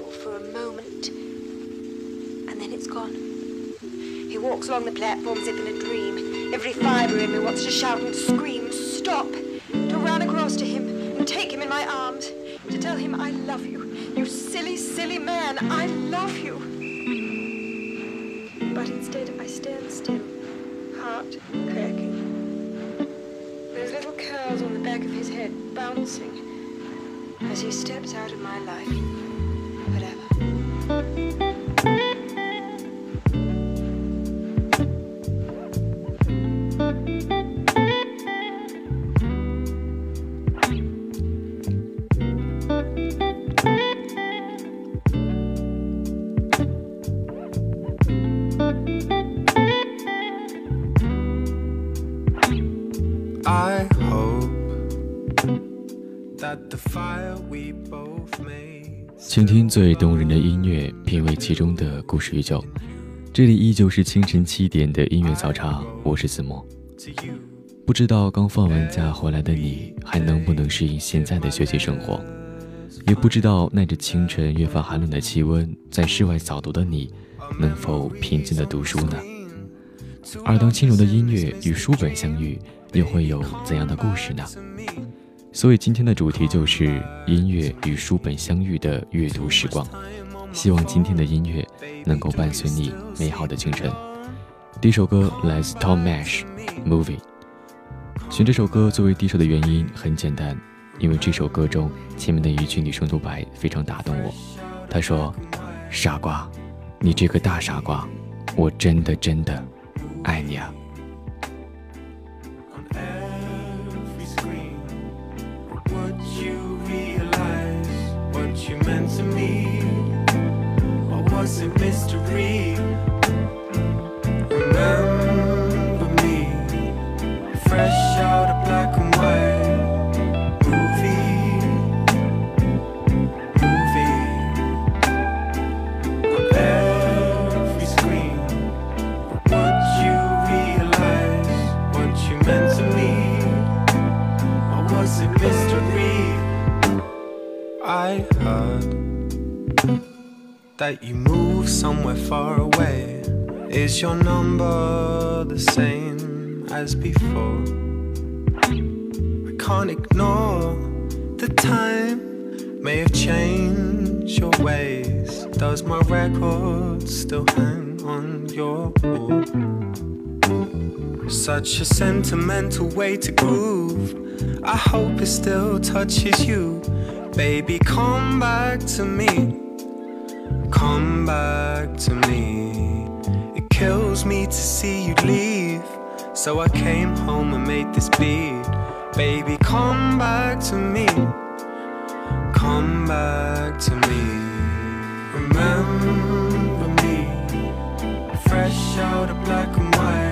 For a moment, and then it's gone. He walks along the platform as if in a dream. Every fibre in me wants to shout and scream, stop, to run across to him and take him in my arms, to tell him I love you. You silly, silly man, I love you. But instead I stand still, heart cracking. Those little curls on the back of his head bouncing as he steps out of my life 倾听最动人的音乐，品味其中的故事与酒。这里依旧是清晨七点的音乐早茶，我是子墨。不知道刚放完假回来的你，还能不能适应现在的学习生活？也不知道耐着清晨越发寒冷的气温，在室外早读的你，能否平静的读书呢？而当轻柔的音乐与书本相遇，又会有怎样的故事呢？所以今天的主题就是音乐与书本相遇的阅读时光。希望今天的音乐能够伴随你美好的清晨。第一首歌来自 Tom Mash，《Movie》。选这首歌作为第一首的原因很简单，因为这首歌中前面的一句女生独白非常打动我。她说：“傻瓜，你这个大傻瓜，我真的真的爱你啊。” To me? Or was it mystery? That you move somewhere far away. Is your number the same as before? I can't ignore the time may have changed your ways. Does my record still hang on your wall? Such a sentimental way to groove. I hope it still touches you. Baby, come back to me. Come back to me. It kills me to see you leave. So I came home and made this beat. Baby, come back to me. Come back to me. Remember me. Fresh out of black and white.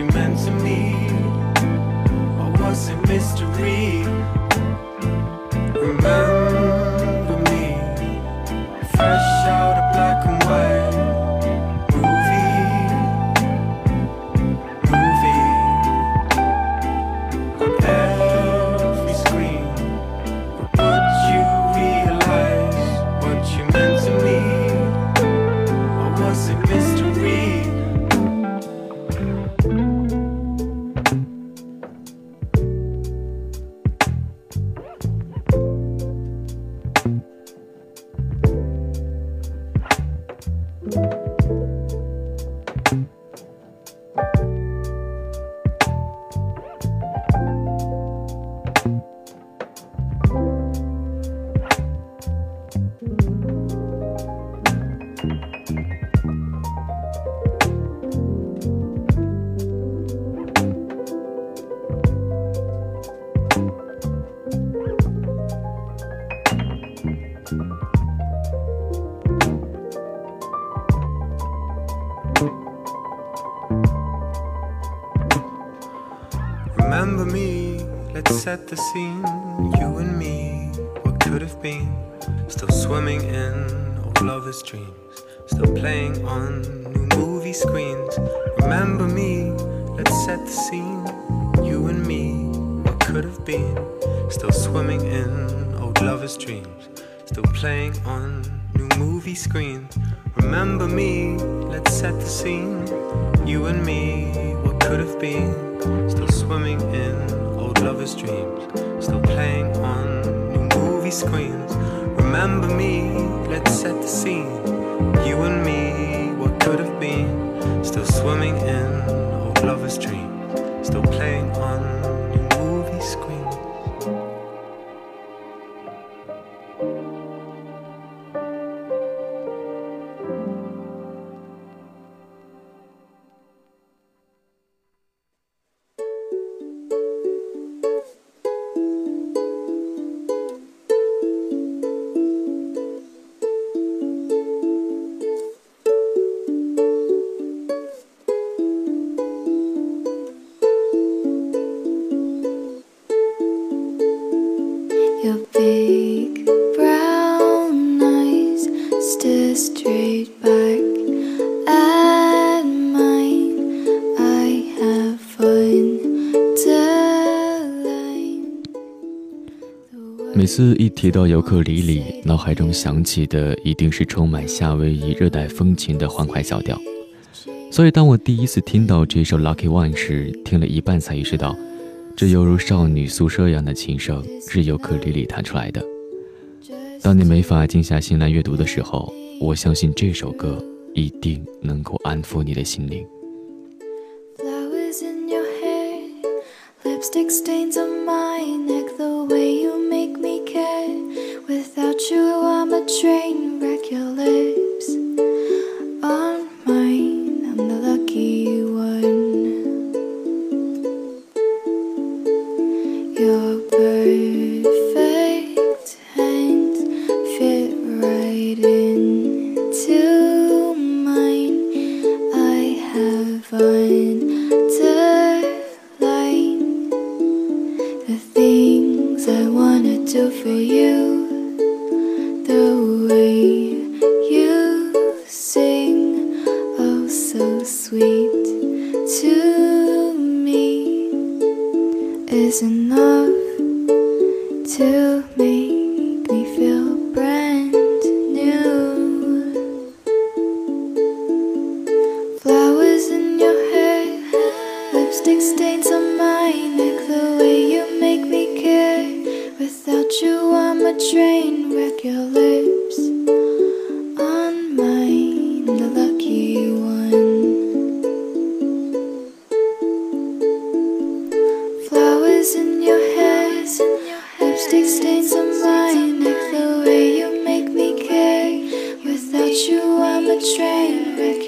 You meant to me? Or was it mystery? The scene. You and me, what could have been? Still swimming in old lovers' dreams. Still playing on new movie screens. Remember me, let's set the scene. You and me, what could have been? Still swimming in old lovers' dreams. Still playing on new movie screens. Remember me, let's set the scene. You and me, what could have been? Still swimming in lovers' dreams. Still playing on new movie screens. Remember me, let's set the scene. You and me, what could have been? Still swimming in old lovers' dreams. Still playing on 每次一提到尤克里里，脑海中想起的一定是充满夏威夷热带风情的欢快小调。所以，当我第一次听到这首《Lucky One》时，听了一半才意识到，这犹如少女宿舍一样的琴声是尤克里里弹出来的。当你没法静下心来阅读的时候，我相信这首歌一定能够安抚你的心灵。Flowers in your hair, lipstick stains on my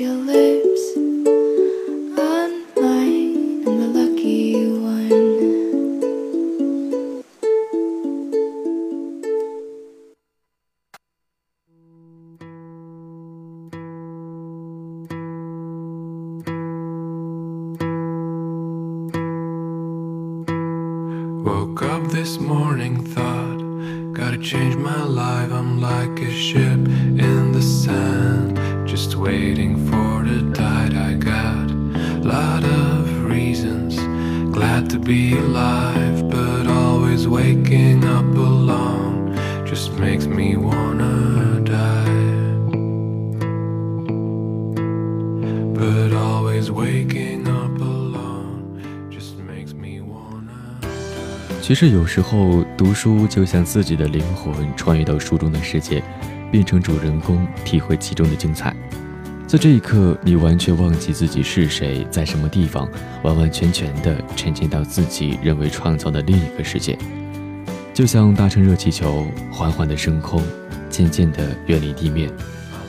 Your lips on mine, I'm the lucky one. Woke up this morning, thought, gotta change my life. I'm like a ship in the sand, just waiting 其实有时候读书就像自己的灵魂穿越到书中的世界，变成主人公，体会其中的精彩。在这一刻，你完全忘记自己是谁，在什么地方，完完全全的沉浸到自己认为创造的另一个世界。就像搭乘热气球，缓缓的升空，渐渐的远离地面，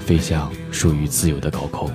飞向属于自由的高空。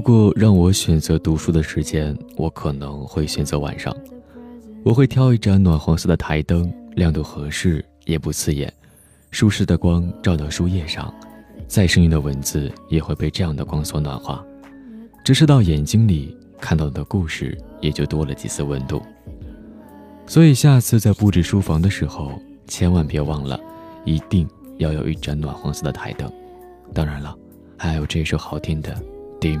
如果让我选择读书的时间，我可能会选择晚上。我会挑一盏暖黄色的台灯，亮度合适，也不刺眼，舒适的光照到书页上，再生硬的文字也会被这样的光所暖化，直射到眼睛里，看到的故事也就多了几丝温度。所以下次在布置书房的时候，千万别忘了，一定要有一盏暖黄色的台灯。当然了，还有这首好听的《丁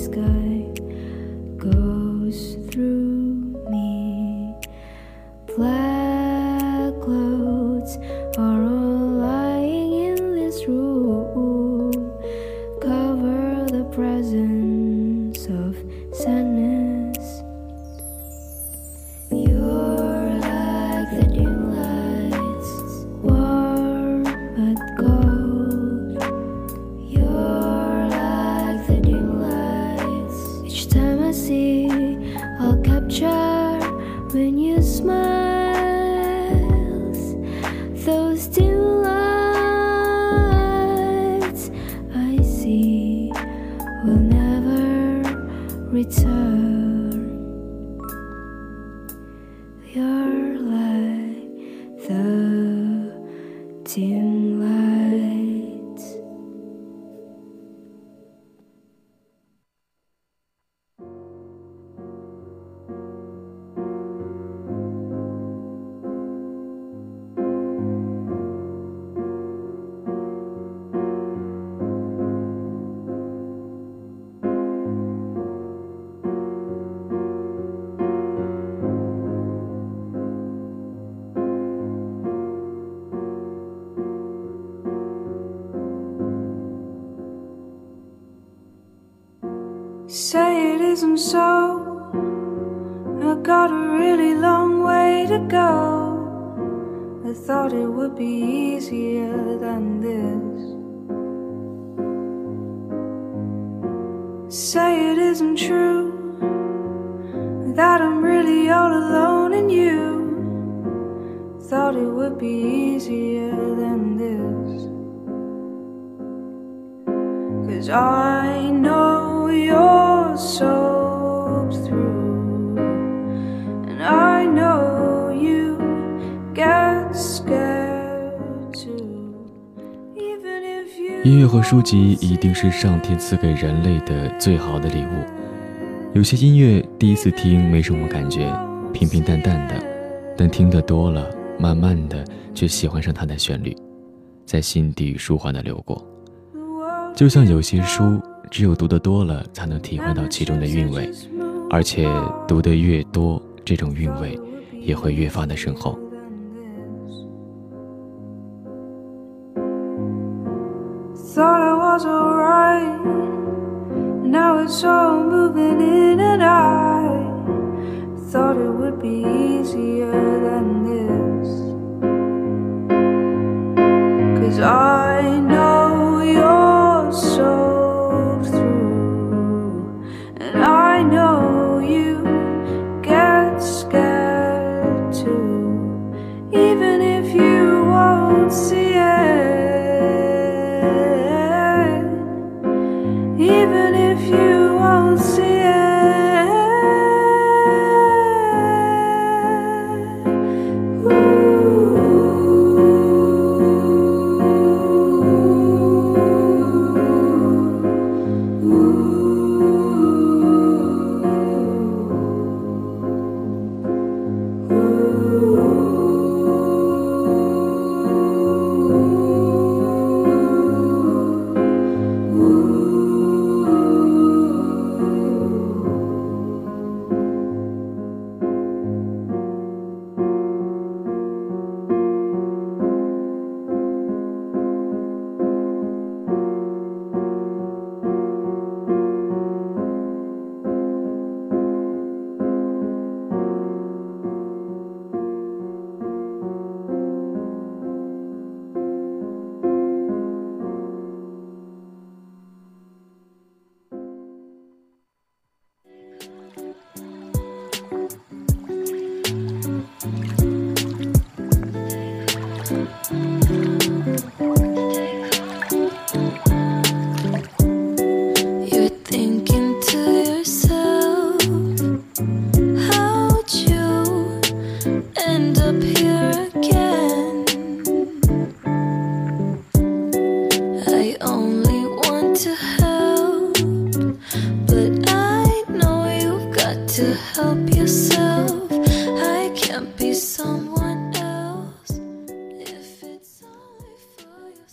sky isn't so. I got a really long way to go. I thought it would be easier than this. Say it isn't true that I'm really all alone in you thought it would be easier than this. Cause I know you're soaked 乐和书籍一定是上天赐给人类的最好的礼物。有些音乐第一次听没什么感觉，平平淡淡的，但听得多了，慢慢的却喜欢上它的旋律，在心底舒缓的流过。就像有些书，只有读得多了，才能体会到其中的韵味，而且读得越多，这种韵味也会越发的深厚。Now it's all moving in, and I thought it would be easier than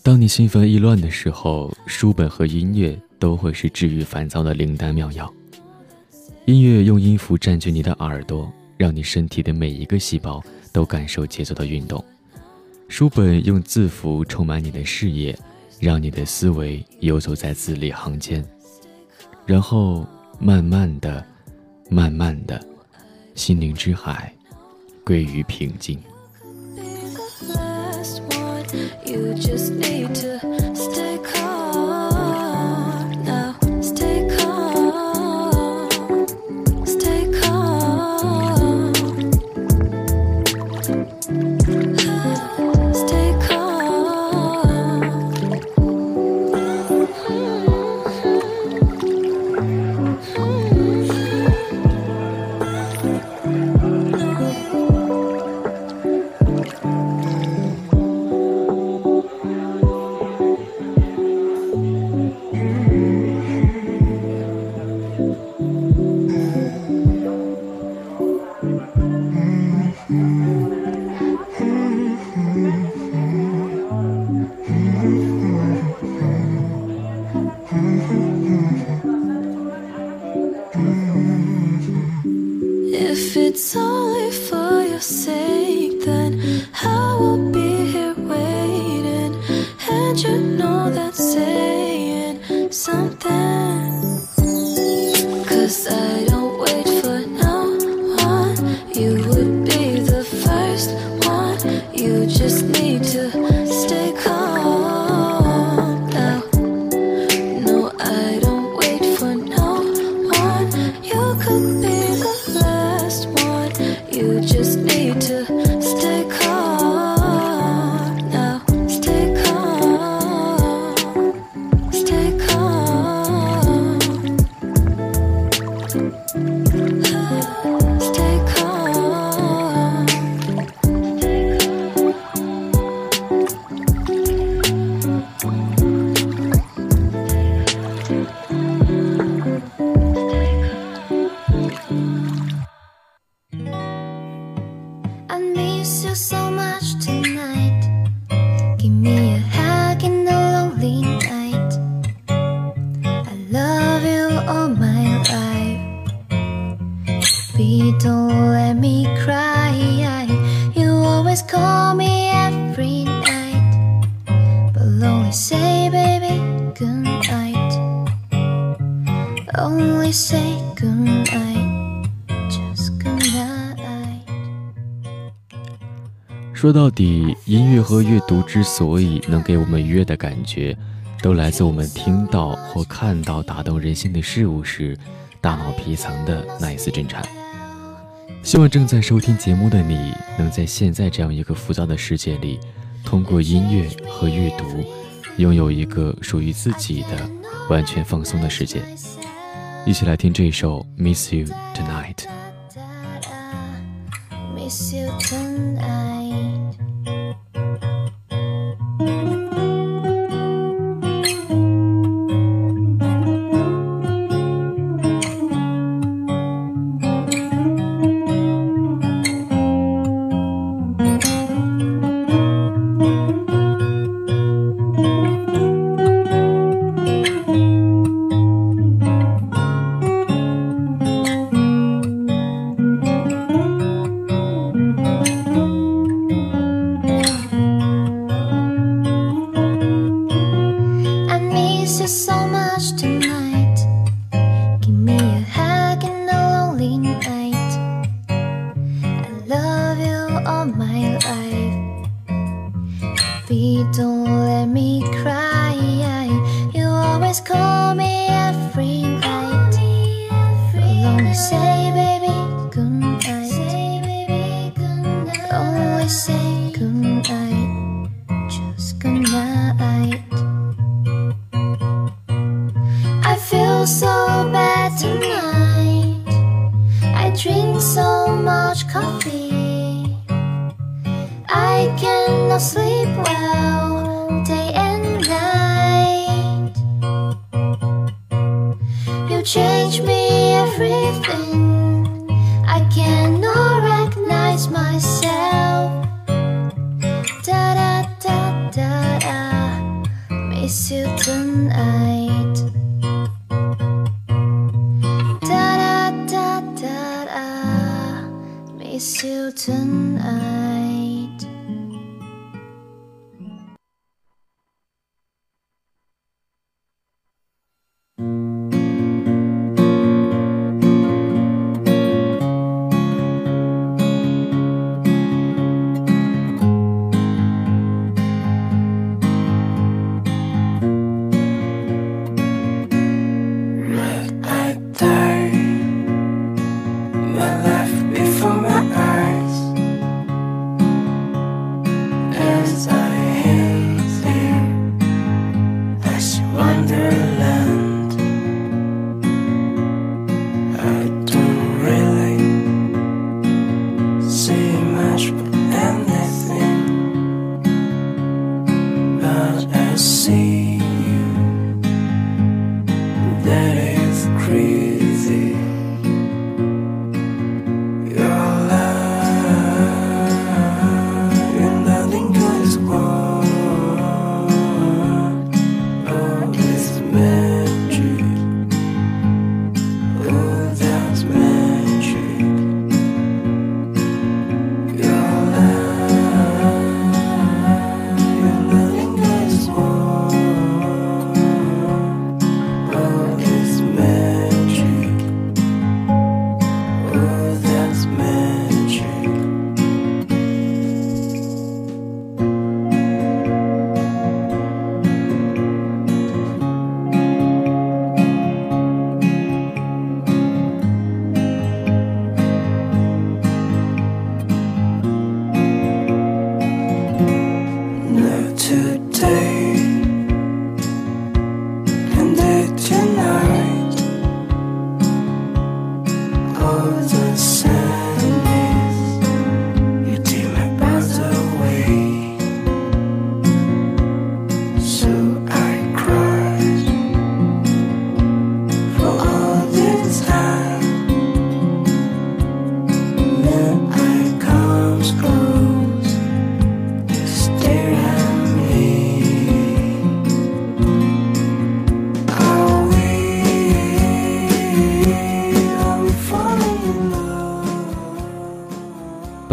当你心烦意乱的时候，书本和音乐都会是治愈烦躁的灵丹妙药。音乐用音符占据你的耳朵，让你身体的每一个细胞都感受节奏的运动；书本用字符充满你的视野，让你的思维游走在字里行间。然后慢慢的、慢慢的，心灵之海归于平静。You just need Baby, don't let me cry. You always call me every night. But only say, baby, good night. Only say good night. Just good night. 说到底，音乐和阅读之所以能给我们愉悦的感觉，都来自我们听到或看到打动人心的事物时，大脑皮层的那一丝震颤。希望正在收听节目的你，能在现在这样一个浮躁的世界里，通过音乐和阅读，拥有一个属于自己的完全放松的世界。一起来听这一首《Miss You Tonight》。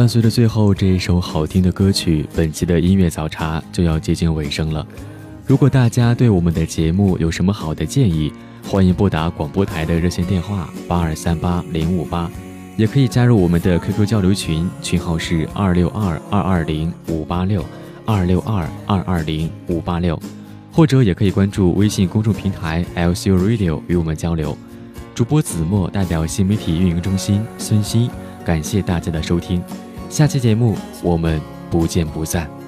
伴随着最后这一首好听的歌曲，本期的音乐早茶就要接近尾声了。如果大家对我们的节目有什么好的建议，欢迎拨打广播台的热线电话八二三八零五八，也可以加入我们的 QQ 交流群，群号是二六二二二零五八六二六二二二零五八六，或者也可以关注微信公众平台 LCU Radio 与我们交流。主播子墨代表新媒体运营中心孙鑫，感谢大家的收听。下期节目我们不见不散。